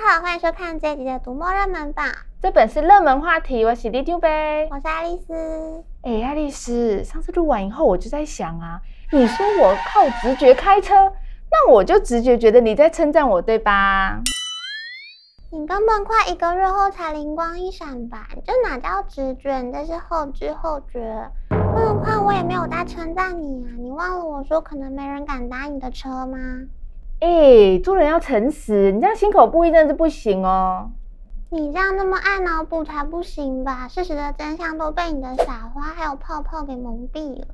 好，欢迎收看这一集的读墨热门榜。这本是热门话题，我是李丢呗，我是爱丽丝。哎、欸，爱丽丝，上次录完以后，我就在想啊，你说我靠直觉开车，那我就直觉觉得你在称赞我，对吧？你根本快一个月后才灵光一闪吧？这哪叫直觉？你这是后知后觉。更何况我也没有在称赞你啊！你忘了我说可能没人敢搭你的车吗？哎、做人要诚实，你这样心口不一真的是不行哦。你这样那么爱脑补才不行吧？事实的真相都被你的撒花还有泡泡给蒙蔽了。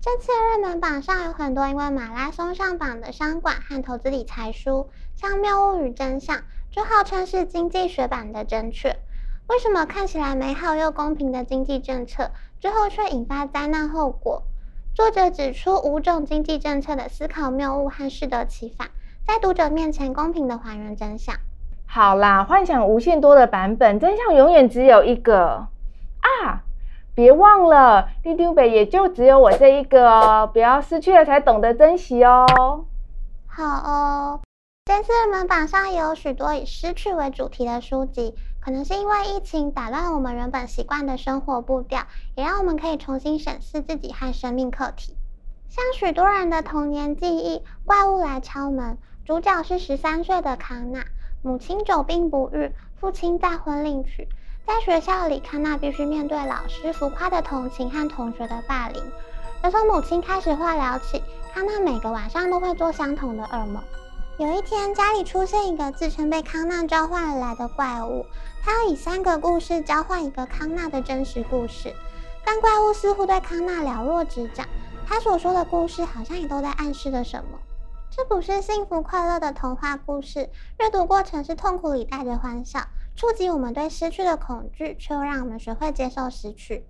这次热门榜上有很多因为马拉松上榜的商管和投资理财书，像《谬误与真相》。就号称是经济学版的正确，为什么看起来美好又公平的经济政策，最后却引发灾难后果？作者指出五种经济政策的思考谬误和适得其反，在读者面前公平地还原真相。好啦，幻想无限多的版本，真相永远只有一个啊！别忘了，李丢呗也就只有我这一个哦，不要失去了才懂得珍惜哦。好哦。这次热门榜上也有许多以失去为主题的书籍，可能是因为疫情打乱了我们原本习惯的生活步调，也让我们可以重新审视自己和生命课题。像许多人的童年记忆，《怪物来敲门》，主角是十三岁的康纳，母亲久病不愈，父亲再婚另娶。在学校里，康纳必须面对老师浮夸的同情和同学的霸凌。而从母亲开始化疗起，康纳每个晚上都会做相同的噩梦。有一天，家里出现一个自称被康纳召唤而来的怪物，他要以三个故事交换一个康纳的真实故事。但怪物似乎对康纳了若指掌，他所说的故事好像也都在暗示着什么。这不是幸福快乐的童话故事，阅读过程是痛苦里带着欢笑，触及我们对失去的恐惧，却又让我们学会接受失去。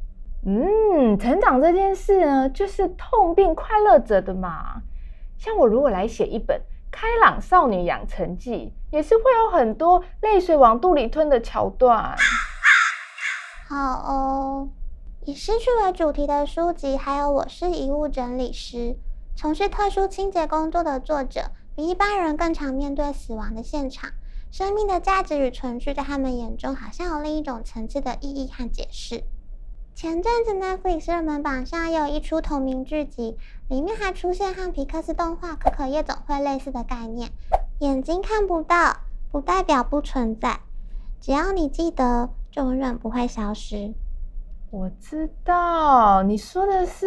嗯，成长这件事呢，就是痛并快乐着的嘛。像我如果来写一本。开朗少女养成记也是会有很多泪水往肚里吞的桥段。好哦，以失去为主题的书籍还有《我是遗物整理师》，从事特殊清洁工作的作者比一般人更常面对死亡的现场，生命的价值与存续在他们眼中好像有另一种层次的意义和解释。前阵子 Netflix 热门榜上有一出同名剧集，里面还出现和皮克斯动画《可可夜总会》类似的概念。眼睛看不到，不代表不存在，只要你记得，就永远不会消失。我知道你说的是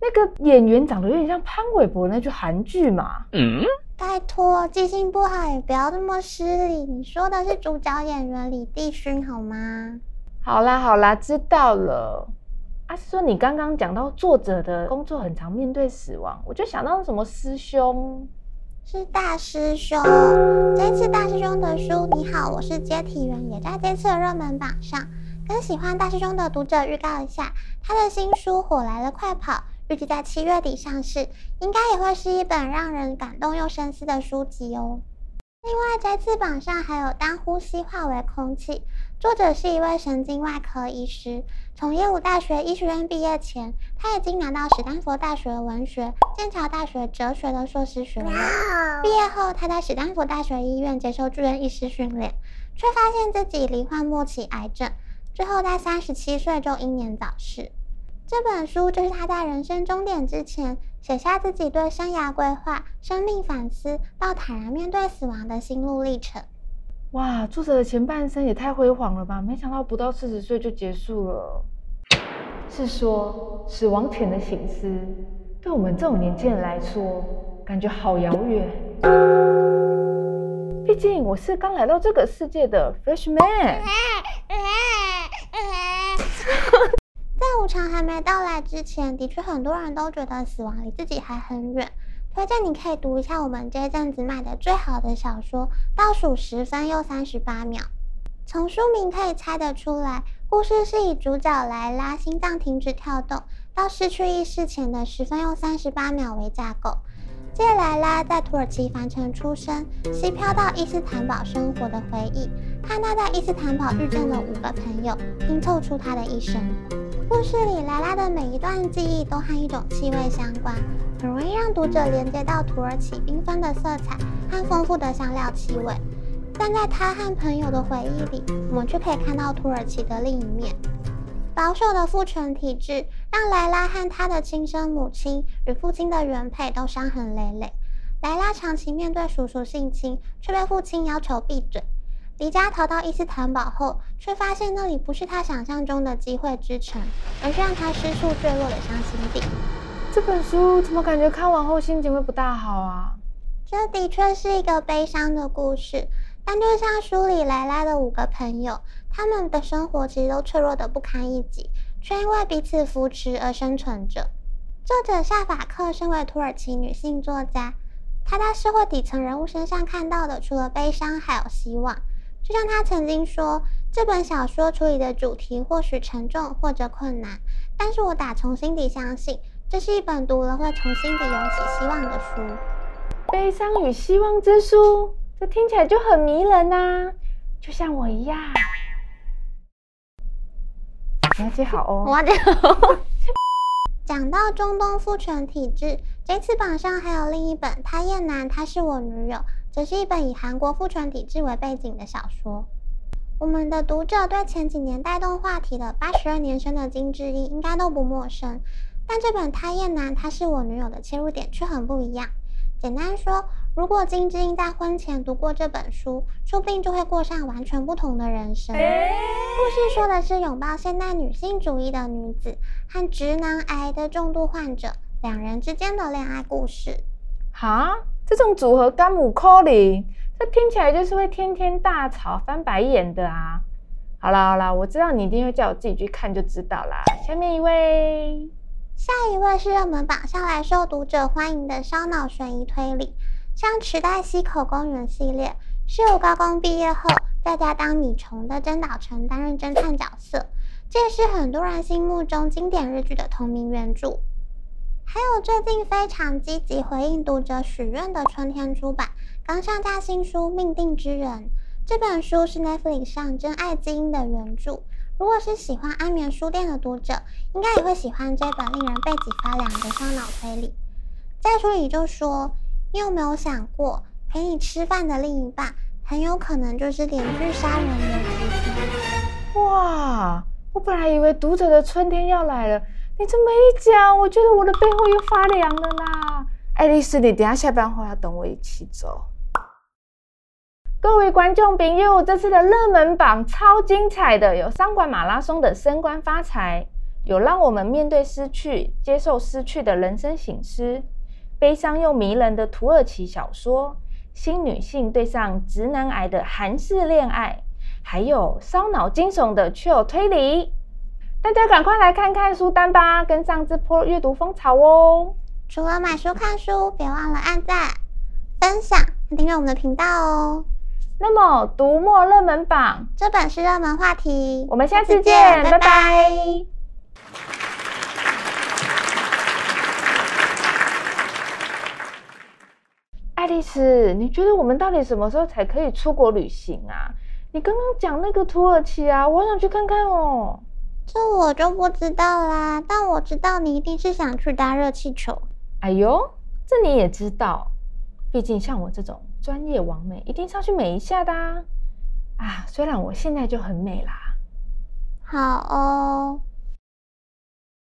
那个演员长得有点像潘玮柏那句韩剧嘛？嗯，拜托，记性不好也不要那么失礼。你说的是主角演员李帝勋好吗？好啦好啦，知道了。啊，说你刚刚讲到作者的工作很常面对死亡，我就想到什么师兄，是大师兄。这次大师兄的书《你好，我是接体员》也在这次的热门榜上。跟喜欢大师兄的读者预告一下，他的新书《火来了快跑》预计在七月底上市，应该也会是一本让人感动又深思的书籍哦。另外，在次榜上还有《当呼吸化为空气》，作者是一位神经外科医师。从耶鲁大学医学院毕业前，他已经拿到史丹佛大学文学、剑桥大学哲学的硕士学位。毕业后，他在史丹佛大学医院接受住院医师训练，却发现自己罹患末期癌症，最后在三十七岁就英年早逝。这本书就是他在人生终点之前写下自己对生涯规划、生命反思到坦然面对死亡的心路历程。哇，作者的前半生也太辉煌了吧！没想到不到四十岁就结束了。是说，死亡前的醒思，对我们这种年轻人来说，感觉好遥远。毕竟我是刚来到这个世界的 freshman。在无常还没到来之前，的确很多人都觉得死亡离自己还很远。推荐你可以读一下我们这阵子卖的最好的小说《倒数十分又三十八秒》。从书名可以猜得出来，故事是以主角莱拉心脏停止跳动到失去意识前的十分又三十八秒为架构，借莱拉在土耳其凡城出生、西漂到伊斯坦堡生活的回忆，和他在伊斯坦堡遇见的五个朋友，拼凑出他的一生。故事里，莱拉的每一段记忆都和一种气味相关，很容易让读者连接到土耳其缤纷的色彩和丰富的香料气味。但在他和朋友的回忆里，我们却可以看到土耳其的另一面。保守的父权体制让莱拉和她的亲生母亲与父亲的原配都伤痕累累。莱拉长期面对叔叔性侵，却被父亲要求闭嘴。离家逃到伊斯坦堡后，却发现那里不是他想象中的机会之城，而是让他失速坠落的伤心地。这本书怎么感觉看完后心情会不大好啊？这的确是一个悲伤的故事，但就像书里莱拉的五个朋友，他们的生活其实都脆弱的不堪一击，却因为彼此扶持而生存着。作者夏法克身为土耳其女性作家，她在社会底层人物身上看到的，除了悲伤，还有希望。就像他曾经说，这本小说处理的主题或许沉重或者困难，但是我打从心底相信，这是一本读了会从心底涌起希望的书。悲伤与希望之书，这听起来就很迷人呐、啊，就像我一样。你要记好哦，我要记好。讲到中东父权体制，这次榜上还有另一本《他厌男，他是我女友》。这是一本以韩国父权体制为背景的小说。我们的读者对前几年带动话题的八十二年生的金智英应该都不陌生，但这本《他厌男，他是我女友》的切入点却很不一样。简单说，如果金智英在婚前读过这本书，说不定就会过上完全不同的人生。故事说的是拥抱现代女性主义的女子和直男癌的重度患者两人之间的恋爱故事。哈？这种组合甘姆柯林，这听起来就是会天天大吵、翻白眼的啊！好啦好啦，我知道你一定会叫我自己去看，就知道啦。下面一位，下一位是热门榜上来受读者欢迎的烧脑悬疑推理，像《池袋西口公园》系列，是由高中毕业后在家当米虫的真岛诚担任侦探角色，这也是很多人心目中经典日剧的同名原著。还有最近非常积极回应读者许愿的春天出版刚上架新书《命定之人》。这本书是 Netflix 上《真爱基因》的原著。如果是喜欢安眠书店的读者，应该也会喜欢这本令人背脊发凉的烧脑推理。在书里就说：“你有没有想过，陪你吃饭的另一半很有可能就是连续杀人的？”哇！我本来以为读者的春天要来了。你这么一讲，我觉得我的背后又发凉了啦！爱丽丝，你等下下班后要等我一起走。各位观众朋友，这次的热门榜超精彩的，有三管马拉松的升官发财，有让我们面对失去、接受失去的人生醒思，悲伤又迷人的土耳其小说，新女性对上直男癌的韩式恋爱，还有烧脑惊悚的 Chill 推理。大家赶快来看看书单吧，跟上这波阅读风潮哦！除了买书看书，别忘了按赞、分享、订阅我们的频道哦。那么，读墨热门榜，这本是热门话题。我们下次见，拜拜。拜拜。爱丽丝，你觉得我们到底什么时候才可以出国旅行啊？你刚刚讲那个土耳其啊，我想去看看哦。这我就不知道啦，但我知道你一定是想去搭热气球。哎呦，这你也知道？毕竟像我这种专业网美，一定是要去美一下的啊！啊，虽然我现在就很美啦。好哦。